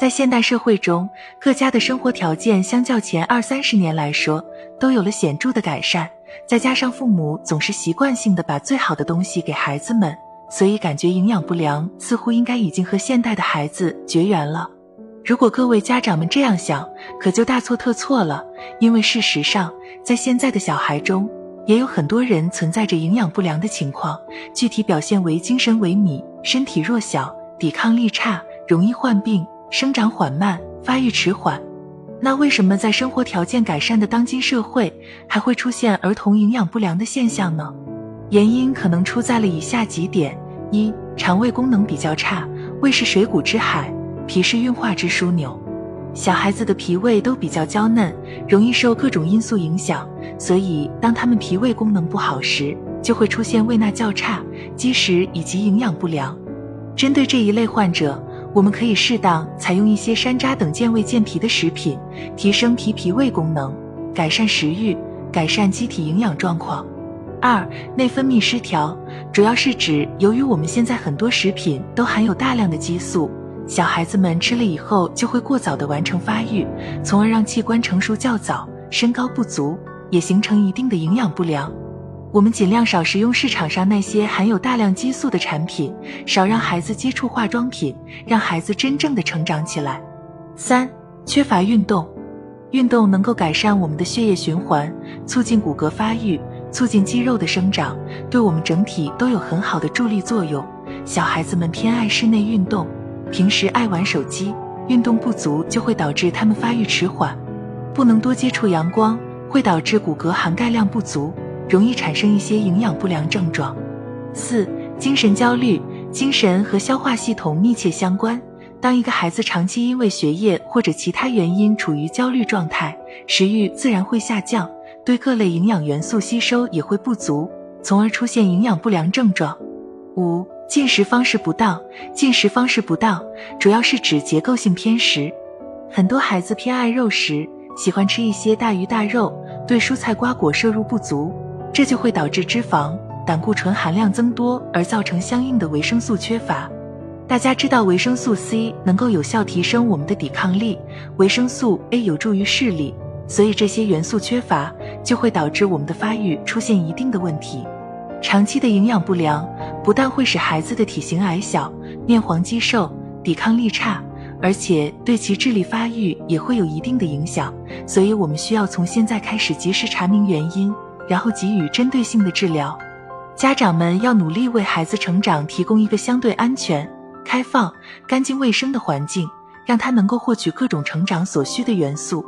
在现代社会中，各家的生活条件相较前二三十年来说，都有了显著的改善。再加上父母总是习惯性的把最好的东西给孩子们，所以感觉营养不良似乎应该已经和现代的孩子绝缘了。如果各位家长们这样想，可就大错特错了。因为事实上，在现在的小孩中，也有很多人存在着营养不良的情况，具体表现为精神萎靡、身体弱小、抵抗力差、容易患病。生长缓慢，发育迟缓，那为什么在生活条件改善的当今社会，还会出现儿童营养不良的现象呢？原因可能出在了以下几点：一、肠胃功能比较差，胃是水谷之海，脾是运化之枢纽，小孩子的脾胃都比较娇嫩，容易受各种因素影响，所以当他们脾胃功能不好时，就会出现胃纳较差、积食以及营养不良。针对这一类患者。我们可以适当采用一些山楂等健胃健脾的食品，提升脾脾胃功能，改善食欲，改善机体营养状况。二、内分泌失调，主要是指由于我们现在很多食品都含有大量的激素，小孩子们吃了以后就会过早的完成发育，从而让器官成熟较早，身高不足，也形成一定的营养不良。我们尽量少食用市场上那些含有大量激素的产品，少让孩子接触化妆品，让孩子真正的成长起来。三、缺乏运动，运动能够改善我们的血液循环，促进骨骼发育，促进肌肉的生长，对我们整体都有很好的助力作用。小孩子们偏爱室内运动，平时爱玩手机，运动不足就会导致他们发育迟缓。不能多接触阳光，会导致骨骼含钙量不足。容易产生一些营养不良症状。四、精神焦虑，精神和消化系统密切相关。当一个孩子长期因为学业或者其他原因处于焦虑状态，食欲自然会下降，对各类营养元素吸收也会不足，从而出现营养不良症状。五、进食方式不当，进食方式不当主要是指结构性偏食。很多孩子偏爱肉食，喜欢吃一些大鱼大肉，对蔬菜瓜果摄入不足。这就会导致脂肪、胆固醇含量增多，而造成相应的维生素缺乏。大家知道维生素 C 能够有效提升我们的抵抗力，维生素 A 有助于视力，所以这些元素缺乏就会导致我们的发育出现一定的问题。长期的营养不良不但会使孩子的体型矮小、面黄肌瘦、抵抗力差，而且对其智力发育也会有一定的影响。所以我们需要从现在开始及时查明原因。然后给予针对性的治疗，家长们要努力为孩子成长提供一个相对安全、开放、干净卫生的环境，让他能够获取各种成长所需的元素。